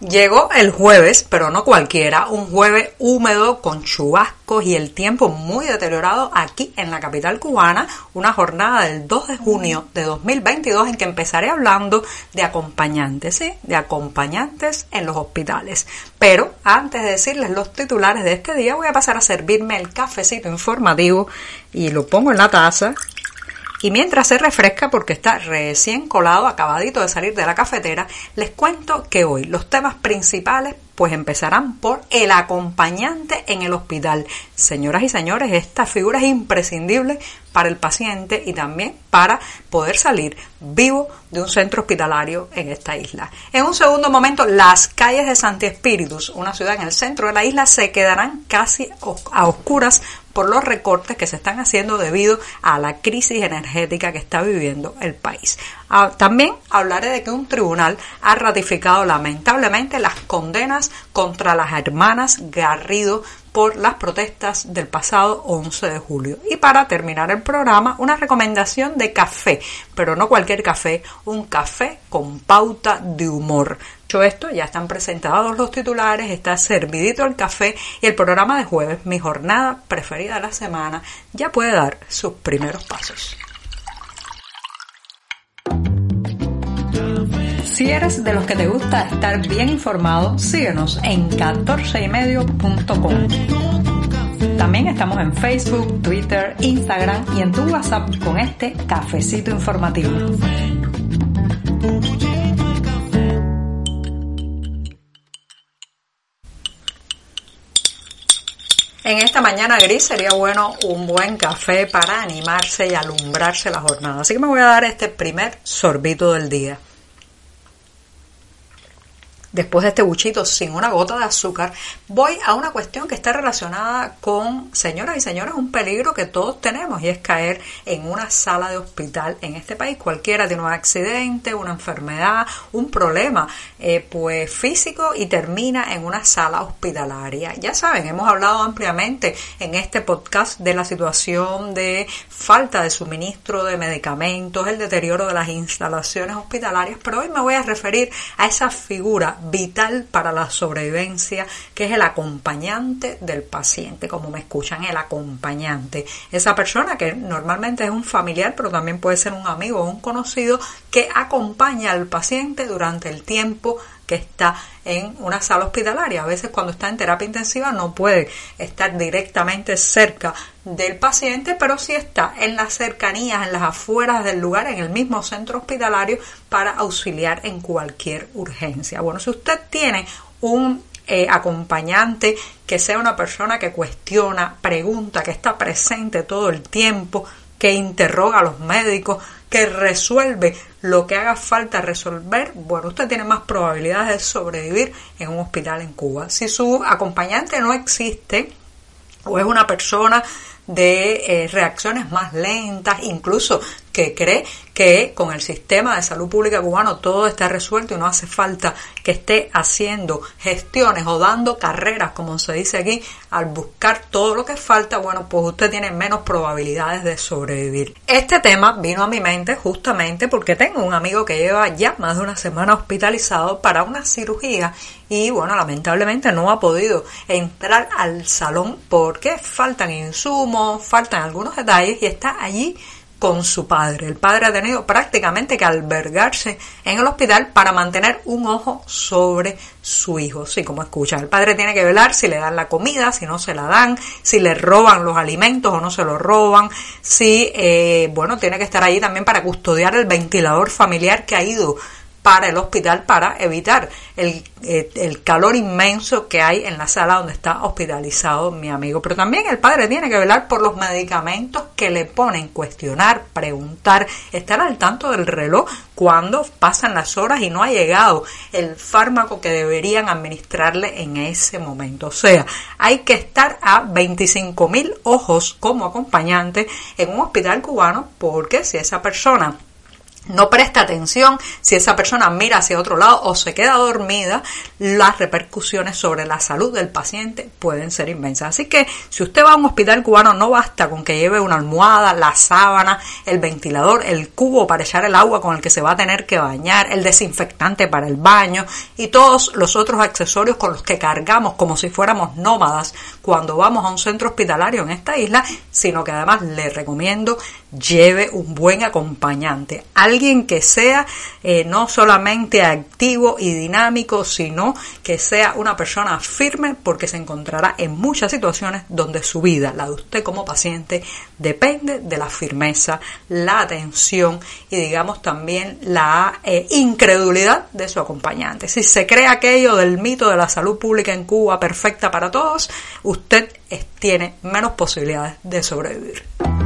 Llegó el jueves, pero no cualquiera, un jueves húmedo con chubascos y el tiempo muy deteriorado aquí en la capital cubana, una jornada del 2 de junio de 2022 en que empezaré hablando de acompañantes, ¿sí? De acompañantes en los hospitales. Pero antes de decirles los titulares de este día, voy a pasar a servirme el cafecito informativo y lo pongo en la taza y mientras se refresca, porque está recién colado, acabadito de salir de la cafetera, les cuento que hoy los temas principales pues empezarán por el acompañante en el hospital. Señoras y señores, esta figura es imprescindible para el paciente y también para poder salir vivo de un centro hospitalario en esta isla. En un segundo momento, las calles de Santi Espíritus, una ciudad en el centro de la isla, se quedarán casi a oscuras por los recortes que se están haciendo debido a la crisis energética que está viviendo el país. Ah, también hablaré de que un tribunal ha ratificado lamentablemente las condenas contra las hermanas Garrido por las protestas del pasado 11 de julio. Y para terminar el programa, una recomendación de café, pero no cualquier café, un café con pauta de humor. Dicho esto, ya están presentados los titulares, está servidito el café y el programa de jueves, mi jornada preferida de la semana, ya puede dar sus primeros pasos. Si eres de los que te gusta estar bien informado, síguenos en 14ymedio.com. También estamos en Facebook, Twitter, Instagram y en tu WhatsApp con este cafecito informativo. En esta mañana gris sería bueno un buen café para animarse y alumbrarse la jornada. Así que me voy a dar este primer sorbito del día después de este buchito sin una gota de azúcar, voy a una cuestión que está relacionada con, señoras y señores, un peligro que todos tenemos y es caer en una sala de hospital en este país. Cualquiera tiene un accidente, una enfermedad, un problema eh, pues físico y termina en una sala hospitalaria. Ya saben, hemos hablado ampliamente en este podcast de la situación de falta de suministro de medicamentos, el deterioro de las instalaciones hospitalarias, pero hoy me voy a referir a esa figura vital para la sobrevivencia, que es el acompañante del paciente, como me escuchan, el acompañante. Esa persona que normalmente es un familiar, pero también puede ser un amigo o un conocido, que acompaña al paciente durante el tiempo que está en una sala hospitalaria. A veces cuando está en terapia intensiva no puede estar directamente cerca del paciente, pero sí está en las cercanías, en las afueras del lugar, en el mismo centro hospitalario para auxiliar en cualquier urgencia. Bueno, si usted tiene un eh, acompañante que sea una persona que cuestiona, pregunta, que está presente todo el tiempo, que interroga a los médicos, que resuelve lo que haga falta resolver, bueno, usted tiene más probabilidades de sobrevivir en un hospital en Cuba. Si su acompañante no existe o es una persona de eh, reacciones más lentas, incluso que cree que con el sistema de salud pública cubano todo está resuelto y no hace falta que esté haciendo gestiones o dando carreras, como se dice aquí, al buscar todo lo que falta, bueno, pues usted tiene menos probabilidades de sobrevivir. Este tema vino a mi mente justamente porque tengo un amigo que lleva ya más de una semana hospitalizado para una cirugía y bueno, lamentablemente no ha podido entrar al salón porque faltan insumos, faltan algunos detalles y está allí con su padre. El padre ha tenido prácticamente que albergarse en el hospital para mantener un ojo sobre su hijo. Sí, como escucha, el padre tiene que velar si le dan la comida, si no se la dan, si le roban los alimentos o no se los roban, si, eh, bueno, tiene que estar ahí también para custodiar el ventilador familiar que ha ido para el hospital para evitar el, eh, el, calor inmenso que hay en la sala donde está hospitalizado mi amigo. Pero también el padre tiene que velar por los medicamentos que le ponen, cuestionar, preguntar, estar al tanto del reloj cuando pasan las horas y no ha llegado el fármaco que deberían administrarle en ese momento. O sea, hay que estar a 25 mil ojos como acompañante en un hospital cubano porque si esa persona no presta atención, si esa persona mira hacia otro lado o se queda dormida, las repercusiones sobre la salud del paciente pueden ser inmensas. Así que si usted va a un hospital cubano, no basta con que lleve una almohada, la sábana, el ventilador, el cubo para echar el agua con el que se va a tener que bañar, el desinfectante para el baño y todos los otros accesorios con los que cargamos como si fuéramos nómadas cuando vamos a un centro hospitalario en esta isla, sino que además le recomiendo lleve un buen acompañante, alguien que sea eh, no solamente activo y dinámico, sino que sea una persona firme porque se encontrará en muchas situaciones donde su vida, la de usted como paciente, depende de la firmeza, la atención y digamos también la eh, incredulidad de su acompañante. Si se cree aquello del mito de la salud pública en Cuba perfecta para todos, usted tiene menos posibilidades de sobrevivir.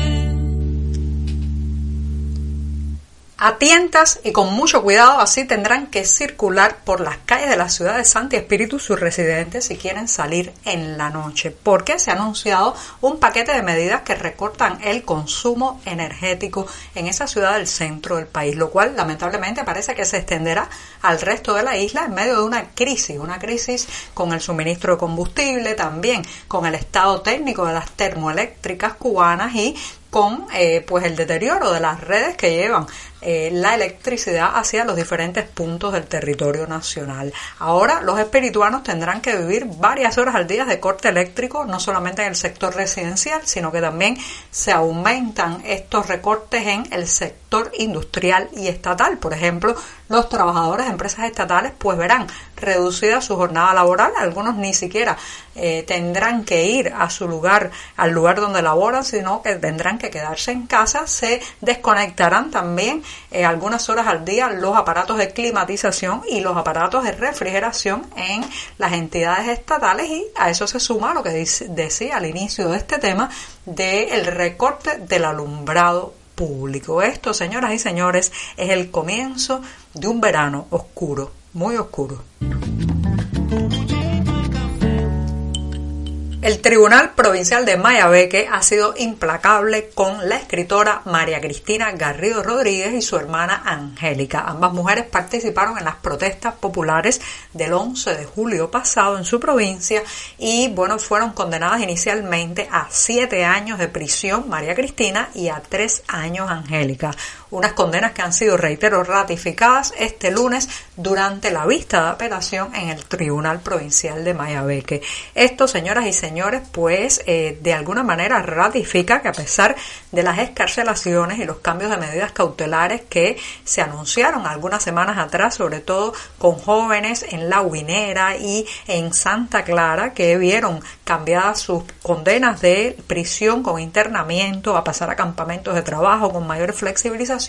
A tientas y con mucho cuidado, así tendrán que circular por las calles de la ciudad de Santi Espíritu sus residentes si quieren salir en la noche, porque se ha anunciado un paquete de medidas que recortan el consumo energético en esa ciudad del centro del país, lo cual lamentablemente parece que se extenderá al resto de la isla en medio de una crisis, una crisis con el suministro de combustible, también con el estado técnico de las termoeléctricas cubanas y con eh, pues el deterioro de las redes que llevan eh, la electricidad hacia los diferentes puntos del territorio nacional. Ahora los espirituanos tendrán que vivir varias horas al día de corte eléctrico, no solamente en el sector residencial, sino que también se aumentan estos recortes en el sector industrial y estatal. Por ejemplo, los trabajadores de empresas estatales pues verán reducida su jornada laboral, algunos ni siquiera eh, tendrán que ir a su lugar, al lugar donde laboran, sino que tendrán que quedarse en casa, se desconectarán también eh, algunas horas al día los aparatos de climatización y los aparatos de refrigeración en las entidades estatales y a eso se suma lo que decía al inicio de este tema del recorte del alumbrado público. Esto, señoras y señores, es el comienzo de un verano oscuro, muy oscuro. El Tribunal Provincial de Mayabeque ha sido implacable con la escritora María Cristina Garrido Rodríguez y su hermana Angélica. Ambas mujeres participaron en las protestas populares del 11 de julio pasado en su provincia y, bueno, fueron condenadas inicialmente a siete años de prisión María Cristina y a tres años Angélica unas condenas que han sido, reitero, ratificadas este lunes durante la vista de apelación en el Tribunal Provincial de Mayabeque. Esto, señoras y señores, pues eh, de alguna manera ratifica que a pesar de las escarcelaciones y los cambios de medidas cautelares que se anunciaron algunas semanas atrás, sobre todo con jóvenes en La Huinera y en Santa Clara, que vieron cambiadas sus condenas de prisión con internamiento a pasar a campamentos de trabajo con mayor flexibilización,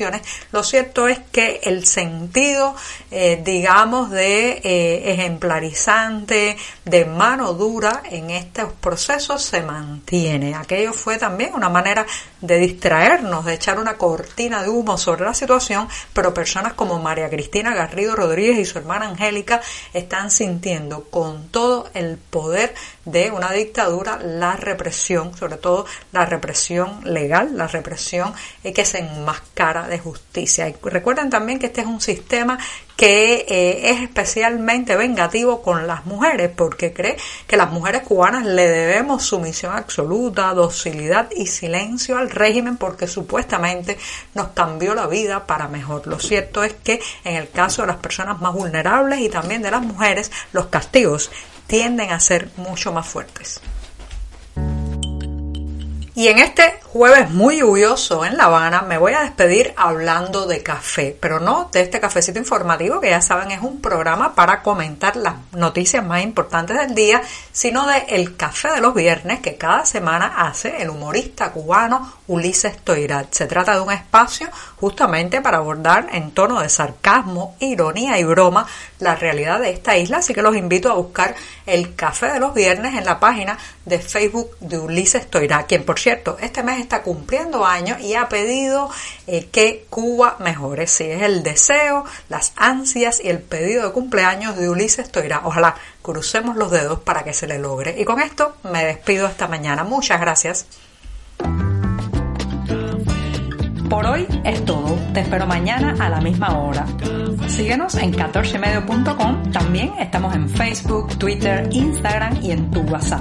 lo cierto es que el sentido, eh, digamos, de eh, ejemplarizante, de mano dura en estos procesos se mantiene. Aquello fue también una manera de distraernos, de echar una cortina de humo sobre la situación, pero personas como María Cristina Garrido Rodríguez y su hermana Angélica están sintiendo con todo el poder de una dictadura la represión, sobre todo la represión legal, la represión que se enmascara de justicia. Y recuerden también que este es un sistema que eh, es especialmente vengativo con las mujeres porque cree que las mujeres cubanas le debemos sumisión absoluta, docilidad y silencio al régimen porque supuestamente nos cambió la vida para mejor. Lo cierto es que en el caso de las personas más vulnerables y también de las mujeres, los castigos tienden a ser mucho más fuertes. Y en este jueves muy lluvioso en La Habana me voy a despedir hablando de café, pero no de este cafecito informativo que ya saben es un programa para comentar las noticias más importantes del día, sino de El Café de los Viernes que cada semana hace el humorista cubano Ulises Toirat. Se trata de un espacio justamente para abordar en tono de sarcasmo, ironía y broma la realidad de esta isla, así que los invito a buscar El Café de los Viernes en la página de Facebook de Ulises Toirat, quien por cierto este mes está cumpliendo años y ha pedido eh, que Cuba mejore. Si es el deseo, las ansias y el pedido de cumpleaños de Ulises Toira. Ojalá crucemos los dedos para que se le logre. Y con esto me despido esta mañana. Muchas gracias. Por hoy es todo. Te espero mañana a la misma hora. Síguenos en 14medio.com. También estamos en Facebook, Twitter, Instagram y en tu WhatsApp.